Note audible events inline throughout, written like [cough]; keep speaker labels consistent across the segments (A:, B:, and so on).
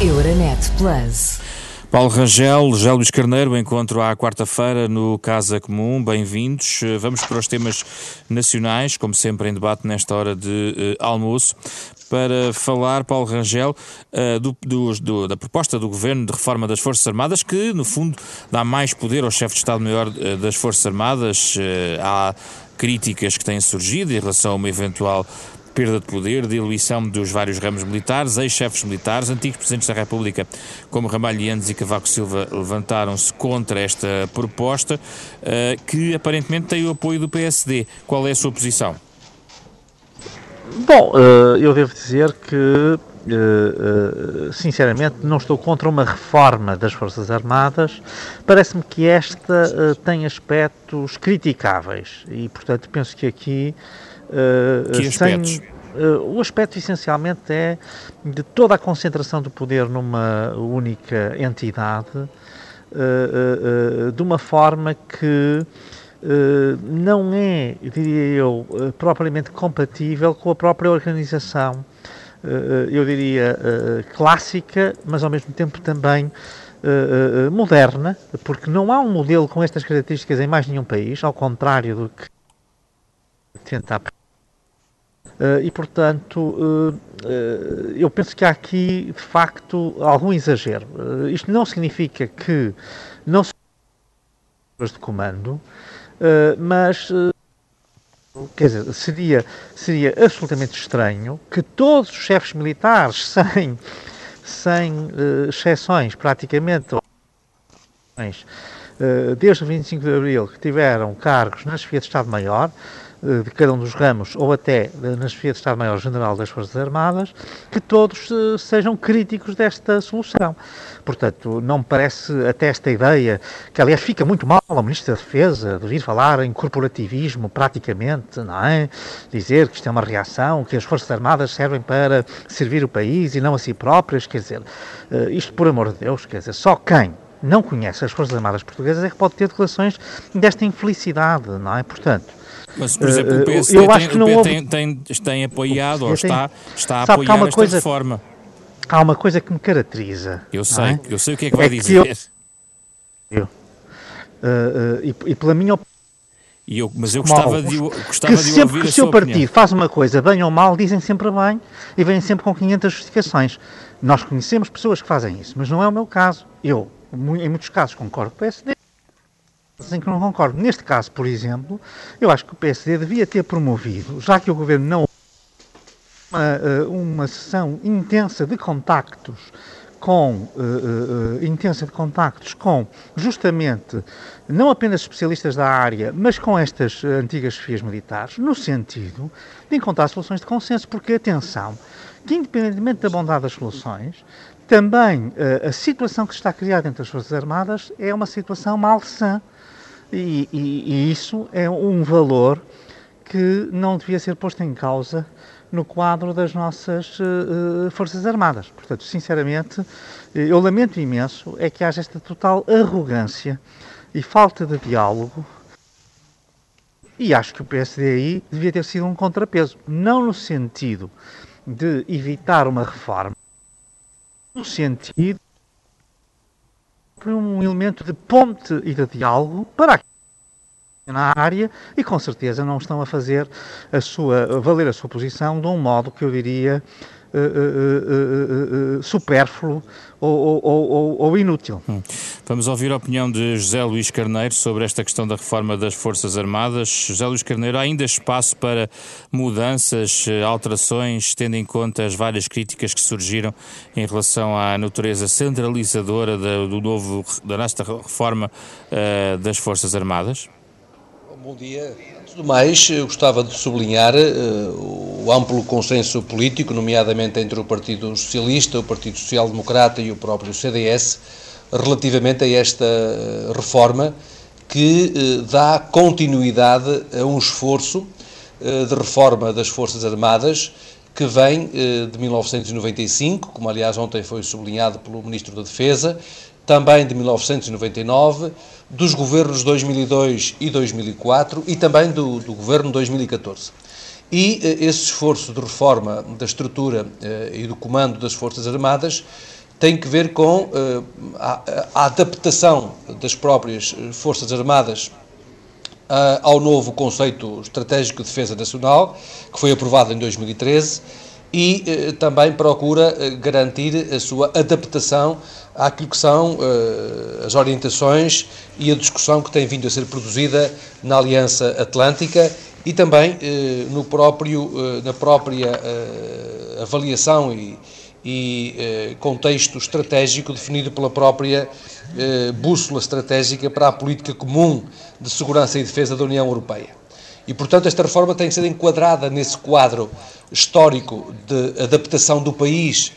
A: Euronet Plus.
B: Paulo Rangel, José Luís Carneiro, encontro à quarta-feira no Casa Comum. Bem-vindos. Vamos para os temas nacionais, como sempre em debate nesta hora de uh, almoço para falar, Paulo Rangel, uh, do, do, do, da proposta do Governo de reforma das Forças Armadas, que, no fundo, dá mais poder ao chefe de Estado-Maior uh, das Forças Armadas. Há críticas que têm surgido em relação a uma eventual perda de poder, diluição dos vários ramos militares, ex-chefes militares, antigos presidentes da República, como Ramalhianes e Cavaco Silva, levantaram-se contra esta proposta, que aparentemente tem o apoio do PSD. Qual é a sua posição?
C: Bom, eh, eu devo dizer que, eh, eh, sinceramente, não estou contra uma reforma das Forças Armadas. Parece-me que esta tem aspectos criticáveis e, portanto, penso que aqui.
B: Que aspectos? Sem,
C: o aspecto essencialmente é de toda a concentração do poder numa única entidade, de uma forma que eh, não é, diria eu, eh, propriamente compatível com a própria organização, eh, eu diria, clássica, mas ao mesmo tempo também moderna, porque não há um modelo com estas características em mais nenhum país, ao contrário do que tentar. E, portanto, eu penso que há aqui, de facto, algum exagero. isto não significa que não se de comando, Uh, mas, uh, quer dizer, seria, seria absolutamente estranho que todos os chefes militares, [laughs] sem, sem uh, exceções, praticamente, desde o 25 de Abril, que tiveram cargos na chefia de Estado-Maior, de cada um dos ramos, ou até na chefia de Estado-Maior-General das Forças Armadas, que todos eh, sejam críticos desta solução. Portanto, não me parece até esta ideia, que aliás fica muito mal ao Ministro da Defesa, de vir falar em corporativismo praticamente, não é? Dizer que isto é uma reação, que as Forças Armadas servem para servir o país e não a si próprias, quer dizer, eh, isto por amor de Deus, quer dizer, só quem não conhece as Forças Armadas Portuguesas é que pode ter declarações desta infelicidade, não é? Portanto,
B: mas, por exemplo, o PSD, eu acho que não houve... tem, tem, tem apoiado ou está, está a Sabe apoiar esta coisa, reforma.
C: Há uma coisa que me caracteriza.
B: Eu sei, é? eu sei o que é que vai é dizer. Que
C: eu, eu, uh, uh, e, e, pela minha opinião.
B: Eu, mas eu gostava de, gostava
C: que
B: de
C: sempre
B: ouvir
C: que o seu partido opinião. faz uma coisa bem ou mal, dizem sempre bem e vêm sempre com 500 justificações. Nós conhecemos pessoas que fazem isso, mas não é o meu caso. Eu, em muitos casos, concordo com o PSD, em que não concordo. Neste caso, por exemplo, eu acho que o PSD devia ter promovido, já que o Governo não uma, eh, uma sessão intensa de contactos com uh, uh, intensa de contactos com justamente não apenas especialistas da área, mas com estas antigas chefias militares, no sentido de encontrar soluções de consenso, porque atenção, que independentemente da bondade das soluções, também uh, a situação que está criada entre as Forças Armadas é uma situação malsã. E, e, e, isso é um valor que não devia ser posto em causa no quadro das nossas uh, Forças Armadas. Portanto, sinceramente, eu lamento imenso é que haja esta total arrogância e falta de diálogo. E acho que o PSDI devia ter sido um contrapeso, não no sentido de evitar uma reforma, no sentido um elemento de ponte e de diálogo para na área e com certeza não estão a fazer a sua valer a sua posição de um modo que eu diria uh, uh, uh, supérfluo ou, ou, ou, ou inútil. Hum.
B: Vamos ouvir a opinião de José Luís Carneiro sobre esta questão da reforma das Forças Armadas. José Luís Carneiro, há ainda espaço para mudanças, alterações, tendo em conta as várias críticas que surgiram em relação à natureza centralizadora da, do novo, da nesta reforma uh, das Forças Armadas?
D: Bom dia. Antes do mais, eu gostava de sublinhar uh, o amplo consenso político, nomeadamente entre o Partido Socialista, o Partido Social Democrata e o próprio CDS, relativamente a esta uh, reforma que uh, dá continuidade a um esforço de reforma das Forças Armadas que vem de 1995, como aliás ontem foi sublinhado pelo Ministro da Defesa, também de 1999 dos governos 2002 e 2004 e também do, do governo 2014. E eh, esse esforço de reforma da estrutura eh, e do comando das Forças Armadas tem que ver com a, a adaptação das próprias Forças Armadas ao novo conceito estratégico de defesa nacional, que foi aprovado em 2013, e eh, também procura eh, garantir a sua adaptação àquilo que são eh, as orientações e a discussão que tem vindo a ser produzida na Aliança Atlântica e também no próprio, na própria avaliação e, e contexto estratégico definido pela própria bússola estratégica para a política comum de segurança e defesa da União Europeia. E, portanto, esta reforma tem que ser enquadrada nesse quadro histórico de adaptação do país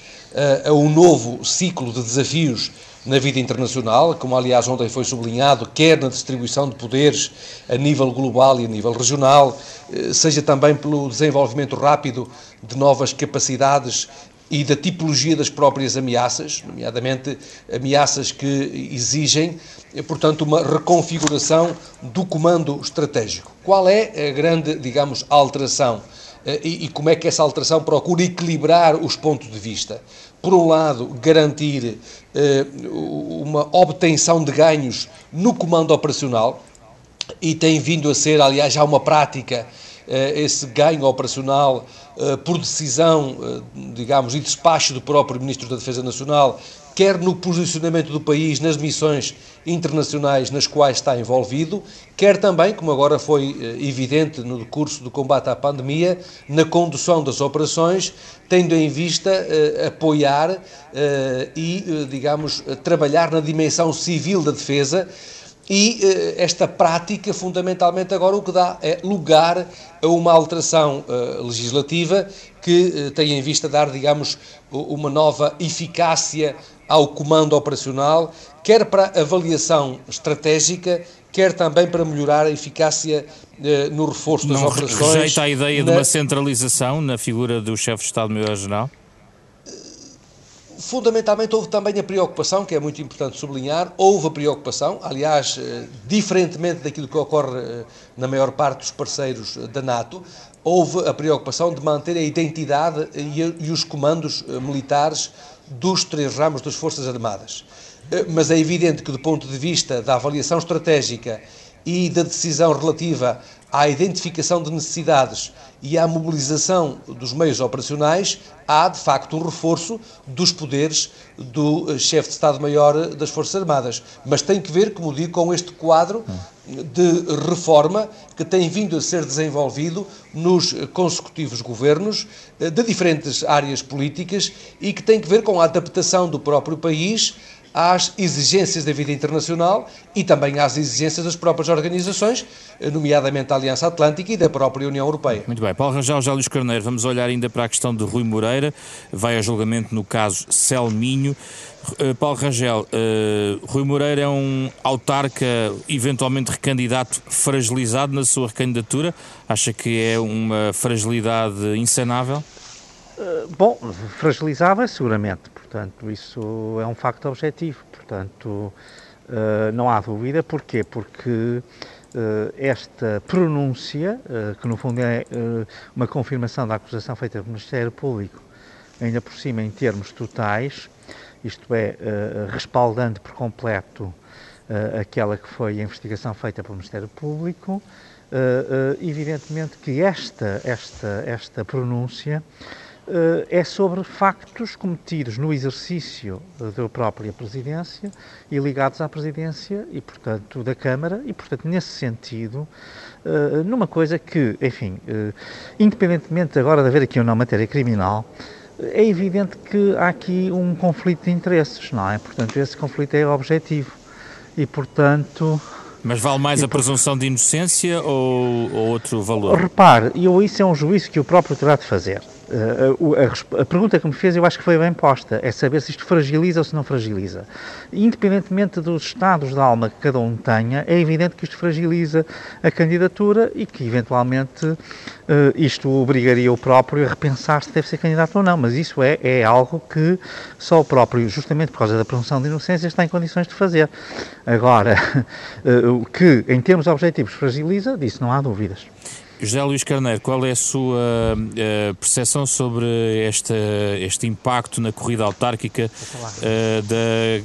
D: a, a um novo ciclo de desafios na vida internacional, como aliás ontem foi sublinhado, quer na distribuição de poderes a nível global e a nível regional, eh, seja também pelo desenvolvimento rápido de novas capacidades e da tipologia das próprias ameaças, nomeadamente ameaças que exigem, portanto, uma reconfiguração do comando estratégico. Qual é a grande, digamos, alteração? Eh, e, como é que essa alteração procura equilibrar os pontos de vista? Por um lado, garantir eh, uma obtenção de ganhos no comando operacional, e tem vindo a ser, aliás, já uma prática eh, esse ganho operacional eh, por decisão, eh, digamos, e despacho do próprio Ministro da Defesa Nacional, quer no posicionamento do país nas missões internacionais nas quais está envolvido, quer também, como agora foi evidente no curso do combate à pandemia, na condução das operações, tendo em vista apoiar e, digamos, trabalhar na dimensão civil da defesa e uh, esta prática, fundamentalmente, agora o que dá é lugar a uma alteração uh, legislativa que uh, tem em vista dar, digamos, uma nova eficácia ao comando operacional, quer para avaliação estratégica, quer também para melhorar a eficácia no reforço das
B: Não
D: operações.
B: rejeita a ideia na... de uma centralização na figura do chefe de Estado-Maior-General?
D: Fundamentalmente houve também a preocupação, que é muito importante sublinhar, houve a preocupação, aliás, eh, diferentemente daquilo que ocorre eh, na maior parte dos parceiros eh, da NATO, houve a preocupação de manter a identidade e os comandos militares dos três ramos das Forças Armadas. Mas é evidente que, do ponto de vista da avaliação estratégica e da decisão relativa à identificação de necessidades e à mobilização dos meios operacionais, há de facto um reforço dos poderes do eh, chefe de Estado-Maior das Forças Armadas. Mas tem que ver, como digo, com este quadro de reforma que tem vindo a ser desenvolvido nos consecutivos governos eh, de diferentes áreas políticas e que tem que ver com a adaptação do próprio país às exigências da vida internacional e também às exigências das próprias organizações, nomeadamente a Aliança Atlântica e da própria União Europeia.
B: Muito bem. Paulo Rangel, José Luís Carneiro, vamos olhar ainda para a questão de Rui Moreira, vai a julgamento no caso Selminho. Uh, Paulo Rangel, uh, Rui Moreira é um autarca eventualmente recandidato fragilizado na sua recandidatura? Acha que é uma fragilidade insanável?
C: Uh, bom, fragilizava seguramente, Portanto, isso é um facto objetivo. Portanto, uh, não há dúvida. Porquê? Porque uh, esta pronúncia, que no fundo é uma confirmação da acusação feita pelo Ministério Público, ainda por cima em termos totais, isto é, respaldando por completo aquela que foi a investigação feita pelo Ministério Público, evidentemente que esta, esta, esta pronúncia é sobre factos cometidos no exercício da própria presidência e ligados à presidência e, portanto, da Câmara e, portanto, nesse sentido, uh, numa coisa que, enfim, independentemente agora de haver aqui ou não matéria criminal, é evidente que há aqui um conflito de interesses, não é? Portanto, esse conflito é objetivo e, portanto,
B: mas vale mais a presunção de inocência ou, ou, outro valor?
C: Repare, eu, isso é um juízo que o próprio terá de fazer. Uh, a, a, pergunta que me fez eu acho que foi bem posta, é saber se isto fragiliza ou se não fragiliza. Independentemente dos estados de alma que cada um tenha, é evidente que isto fragiliza a candidatura e que eventualmente uh, isto obrigaria o próprio a repensar se deve ser candidato ou não, mas isso é, é algo que só o próprio, justamente por causa da presunção de inocência, está em condições de fazer. Agora, uh, [laughs] o que em termos objetivos fragiliza, disso não há dúvidas.
B: José Luís Carneiro, qual é a sua uh, percepção sobre este, este impacto na corrida autárquica uh, da,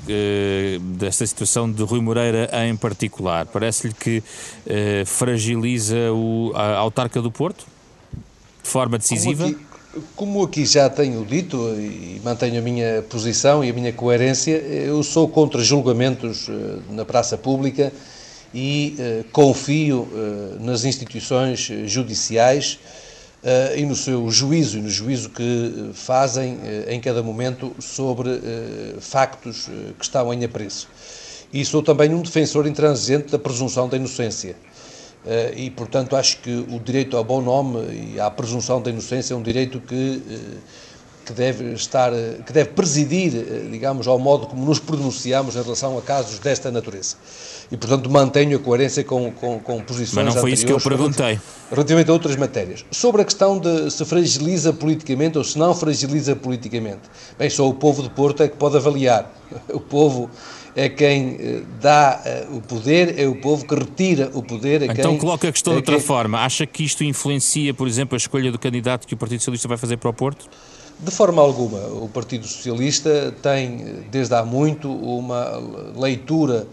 B: uh, desta situação de Rui Moreira em particular? Parece-lhe que fragiliza o, a autarca do Porto de forma decisiva?
D: Como aqui, como aqui já tenho dito e mantenho a minha posição e a minha coerência, eu sou contra julgamentos na praça pública e uh, confio uh, nas instituições judiciais uh, e no seu juízo e no juízo que fazem em cada momento sobre factos que estão em apreço. E sou também um defensor intransigente da presunção da inocência. e, portanto, acho que o direito ao bom nome e à presunção da inocência é um direito que que deve estar, que deve presidir, digamos, ao modo como nos pronunciamos em relação a casos desta natureza e, portanto, mantenho a coerência com, com, com posições
B: Mas não foi isso que eu perguntei.
D: Relativamente a outras matérias. Sobre a questão de se fragiliza politicamente ou se não fragiliza politicamente. Bem, só o povo de Porto é que pode avaliar. [laughs] O povo é quem eh, dá eh, o poder, é o povo que retira o poder. É
B: então
D: quem,
B: coloca a questão é de outra quem... forma. Acha que isto influencia, por exemplo, a escolha do candidato que o Partido Socialista vai fazer para o Porto?
D: De forma alguma. O Partido Socialista tem, eh, desde há muito, uma leitura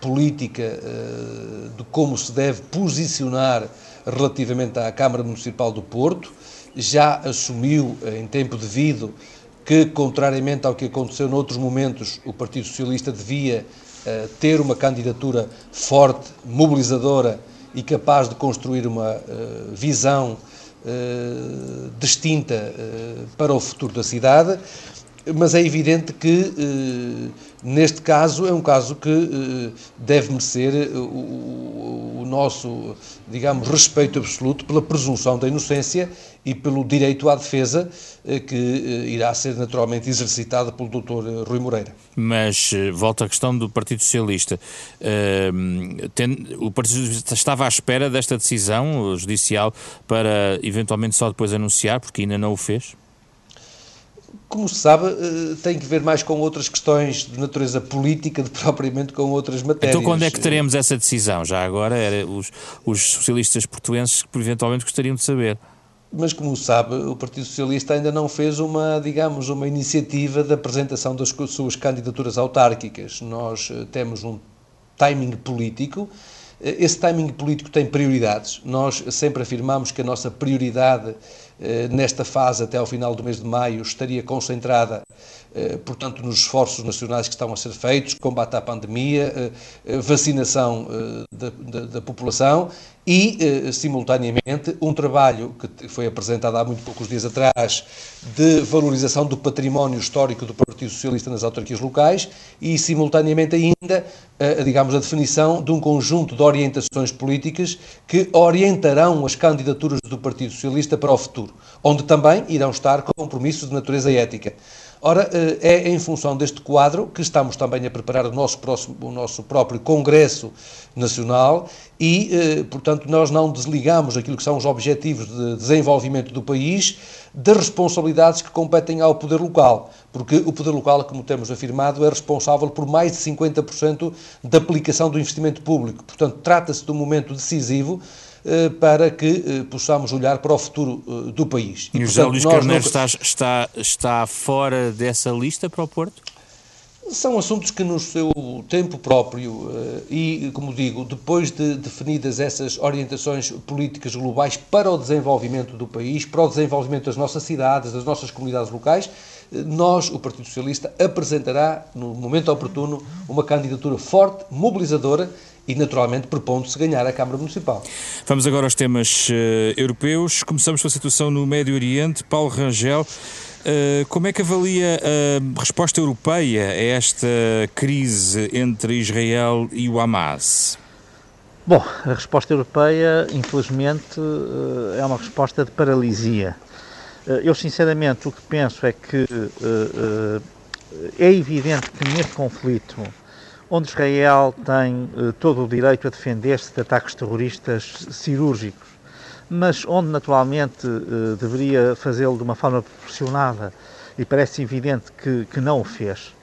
D: política uh, de como se deve posicionar relativamente à Câmara Municipal do Porto, já assumiu em tempo devido que, contrariamente ao que aconteceu noutros momentos, o Partido Socialista devia ter uma candidatura forte, mobilizadora e capaz de construir uma uh, visão distinta para o futuro da cidade mas é evidente que eh, neste caso é um caso que eh, deve merecer eh, o, nosso, digamos, respeito absoluto pela presunção da inocência e pelo direito à defesa que irá ser naturalmente exercitado pelo Dr. Rui Moreira.
B: Mas volta à questão do Partido Socialista. o Partido Socialista estava à espera desta decisão judicial para eventualmente só depois anunciar, porque ainda não o fez?
D: Como se sabe, eh, tem que ver mais com outras questões de natureza política do que propriamente com outras matérias.
B: Então quando é que teremos essa decisão? Já agora era os, os socialistas portuenses que eventualmente gostariam de saber.
D: Mas como sabe, o Partido Socialista ainda não fez uma, digamos, uma iniciativa de apresentação das suas candidaturas autárquicas. Nós eh, temos um timing político eh, esse timing político tem prioridades. Nós sempre afirmamos que a nossa prioridade nesta fase, até ao final do mês de maio, estaria concentrada, eh, portanto, nos esforços nacionais que estão a ser feitos, combate à pandemia, vacinação da, da, da população e, eh, simultaneamente, um trabalho que foi apresentado há muito poucos dias atrás de valorização do património histórico do Partido Socialista nas autarquias locais e, simultaneamente, ainda, eh, digamos, a definição de um conjunto de orientações políticas que orientarão as candidaturas do Partido Socialista para o futuro, onde também irão estar compromissos de natureza ética. Ora, eh, é em função deste quadro que estamos também a preparar o nosso, próximo, o nosso próprio Congresso Nacional e, eh, portanto, nós não desligamos aquilo que são os objetivos de desenvolvimento do país das responsabilidades que competem ao poder local, porque o poder local, como temos afirmado, é responsável por mais de 50% da aplicação do investimento público. Portanto, trata-se de um momento decisivo para que eh, possamos olhar para o futuro eh, do país.
B: E, e o José Luís Carneiro não... está, está, está fora dessa lista para o Porto?
D: São assuntos que, no seu tempo próprio e, como digo, depois de definidas essas orientações políticas globais para o desenvolvimento do país, para o desenvolvimento das nossas cidades, das nossas comunidades locais, nós, o Partido Socialista, apresentará, no momento oportuno, uma candidatura forte, mobilizadora e, naturalmente, propondo-se ganhar a Câmara Municipal.
B: Vamos agora aos temas uh, europeus. Começamos com a situação no Médio Oriente. Paulo Rangel, uh, como é que avalia a resposta europeia a esta crise entre Israel e o Hamas?
C: Bom, a resposta europeia, infelizmente, eh, é uma resposta de paralisia. Eu, sinceramente, o que penso é que é evidente que neste conflito onde Israel tem eh, todo o direito a defender-se de ataques terroristas cirúrgicos, mas onde naturalmente eh, deveria fazê-lo de uma forma proporcionada e parece evidente que, que não o fez.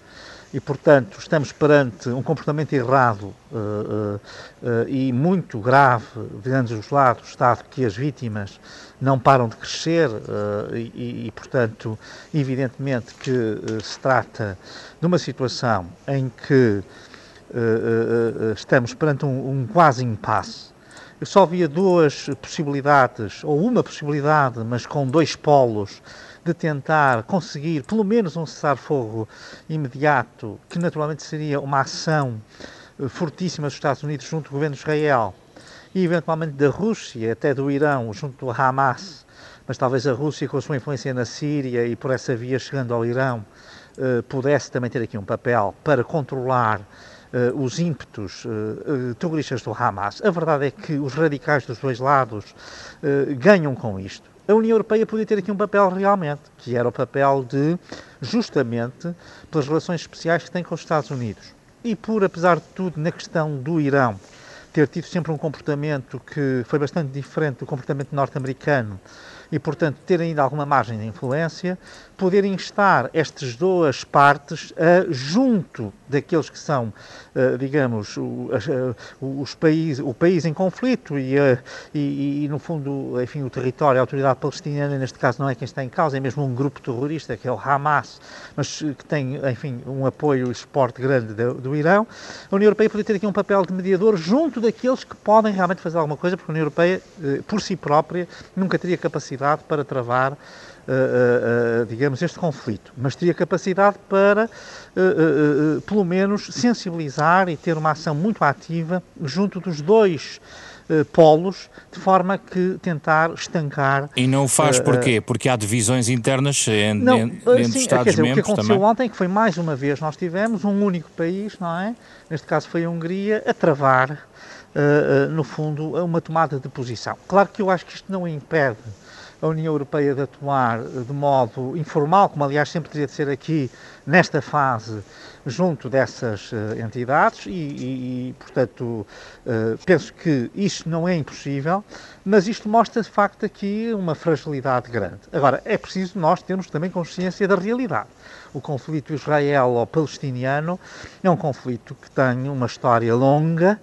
C: e, portanto, estamos perante um comportamento errado uh, uh, uh, e muito grave de ambos os lados, dado que as vítimas não param de crescer e, e, portanto, evidentemente que se trata de uma situação em que estamos perante um, um quase impasse. Eu só via duas possibilidades, ou uma possibilidade, mas com dois polos de tentar conseguir pelo menos um cessar-fogo imediato, que naturalmente seria uma ação eh, fortíssima dos Estados Unidos junto ao governo de Israel e eventualmente da Rússia, até do Irão, junto do Hamas, mas talvez a Rússia com a sua influência na Síria e por essa via chegando ao Irão eh, pudesse também ter aqui um papel para controlar Uh, os ímpetos uh, uh, terroristas do Hamas. A verdade é que os radicais dos dois lados ganham com isto a União Europeia podia ter aqui um papel realmente, que era o papel de, justamente, pelas relações especiais que tem com os Estados Unidos. E por, apesar de tudo, na questão do Irão, ter tido sempre um comportamento que foi bastante diferente do comportamento norte-americano e, portanto, ter ainda alguma margem de influência, poderem estar estas duas partes uh, junto daqueles que são, uh, digamos, uh, os países, o país em conflito e, e, e, no fundo, enfim, o território, a autoridade palestiniana, neste caso, não é quem está em causa, é mesmo um grupo terrorista, que é o Hamas, mas que tem, enfim, um apoio e suporte grande do, do Irão. A União Europeia poderia ter aqui um papel de mediador junto daqueles que podem realmente fazer alguma coisa, porque a União Europeia, por si própria, nunca teria capacidade para travar Uh, uh, digamos, este conflito, mas teria capacidade para, pelo menos, sensibilizar e ter uma ação muito ativa junto dos dois polos, de forma que tentar estancar.
B: E não o faz porquê? Porque há divisões internas entre, não, entre sim, Estados
C: dizer,
B: membros
C: O que aconteceu
B: também?
C: ontem, que foi mais uma vez, nós tivemos um único país, não é? Neste caso foi a Hungria, a travar, no fundo, uma tomada de posição. Claro que eu acho que isto não impede a União Europeia de atuar de modo informal, como aliás sempre teria de ser aqui nesta fase, junto dessas uh, entidades, e, e, e portanto, uh, penso que isto não é impossível, mas isto mostra de facto aqui uma fragilidade grande. Agora, é preciso nós termos também consciência da realidade. O conflito israelo-palestiniano é um conflito que tem uma história longa,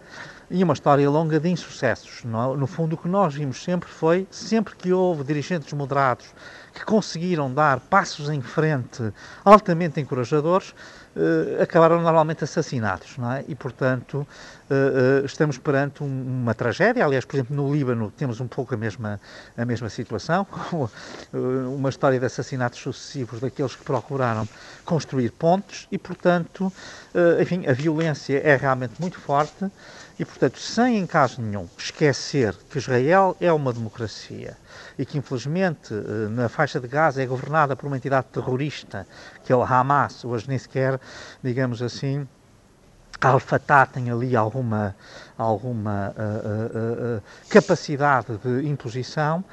C: e uma história longa de insucessos. No, no fundo, o que nós vimos sempre foi, sempre que houve dirigentes moderados que conseguiram dar passos em frente altamente encorajadores, uh, acabaram normalmente assassinados, não é? E, portanto, uh, uh, estamos perante um, uma tragédia. Aliás, por exemplo, no Líbano temos um pouco a mesma, a mesma situação, [laughs] uma história de assassinatos sucessivos daqueles que procuraram construir pontes e, portanto, enfim, a violência é realmente muito forte. E, portanto, sem em caso nenhum esquecer que Israel é uma democracia e que, infelizmente, eh, na faixa de Gaza é governada por uma entidade terrorista, que é o Hamas, hoje nem sequer, digamos assim, Al-Fatah tem ali alguma, alguma uh, uh, uh, capacidade de imposição.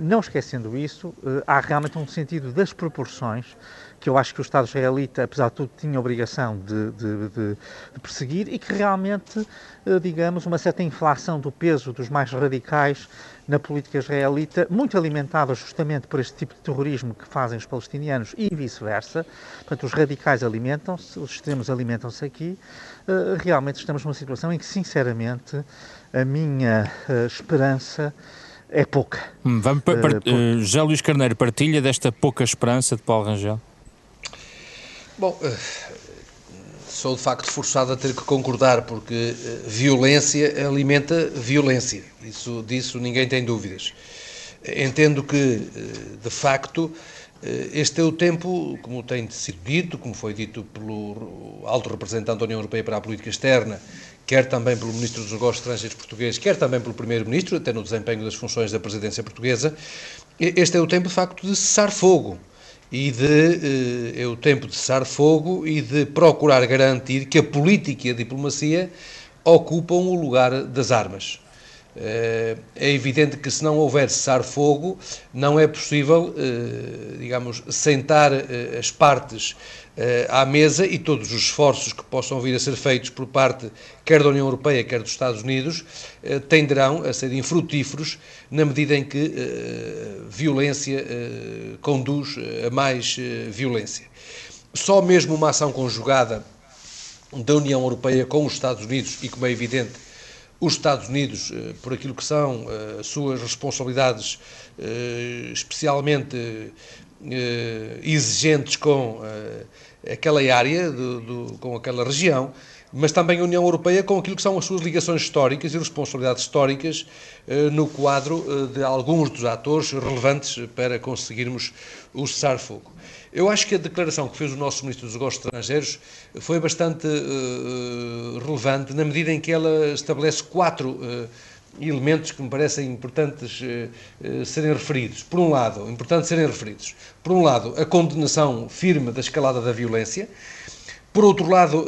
C: não esquecendo isso, há realmente um sentido das proporções que eu acho que o Estado israelita, apesar de tudo, tinha a obrigação de, de, de, de perseguir e que realmente, eh, digamos, uma certa inflação do peso dos mais radicais na política israelita, muito alimentada justamente por este tipo de terrorismo que fazem os palestinianos e vice-versa. Portanto, os radicais alimentam-se, os extremos alimentam-se aqui. Eh, realmente estamos numa situação em que, sinceramente, a minha eh, esperança é pouca.
B: Hum, vamos, uh, uh, José Luís Carneiro partilha desta pouca esperança de Paulo Rangel?
D: Bom, eh, sou de facto forçado a ter que concordar, porque eh, violência alimenta violência. Isso, disso ninguém tem dúvidas. Entendo que, eh, de facto, este é o tempo, como tem sido dito, como foi dito pelo alto representante da União Europeia para a Política Externa, quer também pelo Ministro dos Negócios Estrangeiros português, quer também pelo Primeiro-Ministro, até no desempenho das funções da presidência portuguesa, este é o tempo, de facto, de cessar fogo e de eh, é o tempo de cessar fogo e de procurar garantir que a política e a diplomacia ocupam o lugar das armas. Eh, é evidente que se não houver cessar-fogo, não é possível, eh, digamos, sentar eh, as partes à mesa e todos os esforços que possam vir a ser feitos por parte quer da União Europeia, quer dos Estados Unidos, tenderão a ser infrutíferos na medida em que violência conduz a mais violência. Só mesmo uma ação conjugada da União Europeia com os Estados Unidos e, como é evidente, os Estados Unidos, eh, por aquilo que são eh, as suas responsabilidades eh, especialmente exigentes com aquela área, do, do, com aquela região, mas também a União Europeia com aquilo que são as suas ligações históricas e responsabilidades históricas no quadro de alguns dos atores relevantes para conseguirmos o cessar-fogo. Eu acho que a declaração que fez o nosso Ministro dos Negócios Estrangeiros foi bastante uh, relevante, na medida em que ela estabelece quatro elementos que me parecem importantes serem referidos. Por um lado, importante serem referidos. Por um lado, a condenação firme da escalada da violência. Por outro lado,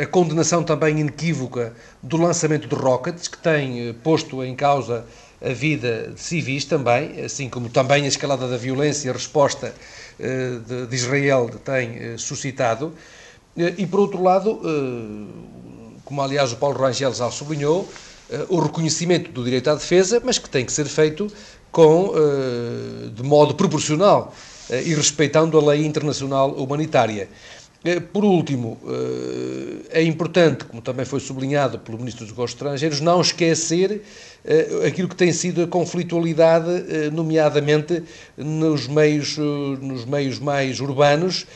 D: a condenação também inequívoca do lançamento de rockets, que tem posto em causa a vida de civis também, assim como também a escalada da violência, a resposta eh, de, Israel tem eh, suscitado. Eh, e, por outro lado, como aliás o Paulo Rangel já sublinhou, o reconhecimento do direito à defesa, mas que tem que ser feito com, de modo proporcional e respeitando a lei internacional humanitária. Por último, é importante, como também foi sublinhado pelo Ministro dos Negócios Estrangeiros, não esquecer eh, aquilo que tem sido a conflitualidade, eh, nomeadamente nos meios, eh, nos meios mais urbanos,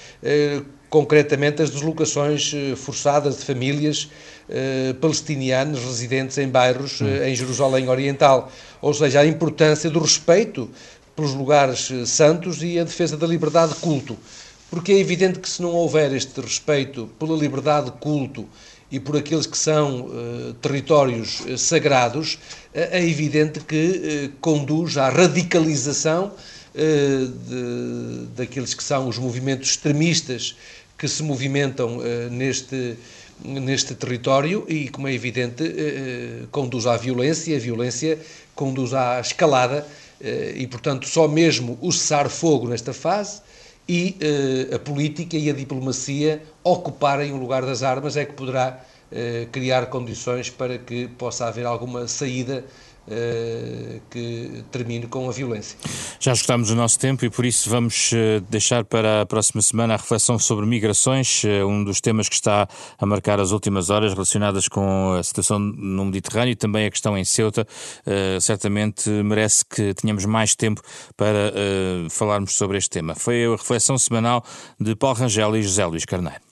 D: concretamente as deslocações forçadas de famílias palestinianas residentes em bairros em Jerusalém Oriental. Ou seja, a importância do respeito pelos lugares santos e a defesa da liberdade de culto. Porque é evidente que se não houver este respeito pela liberdade de culto e por aqueles que são uh, territórios uh, sagrados, uh, é evidente que conduz à radicalização de, daqueles que são os movimentos extremistas que se movimentam neste, neste território e, como é evidente, conduz à violência, a violência conduz à escalada e, portanto, só mesmo o cessar-fogo nesta fase e uh, a política e a diplomacia ocuparem o lugar das armas é que poderá uh, criar condições para que possa haver alguma saída que termine com a violência.
B: Já esgotamos o nosso tempo e por isso vamos uh, deixar para a próxima semana a reflexão sobre migrações, uh, um dos temas que está a marcar as últimas horas relacionadas com a situação no Mediterrâneo e também a questão em Ceuta. certamente merece que tenhamos mais tempo para falarmos sobre este tema. Foi a reflexão semanal de Paulo Rangel e José Luís Carneiro.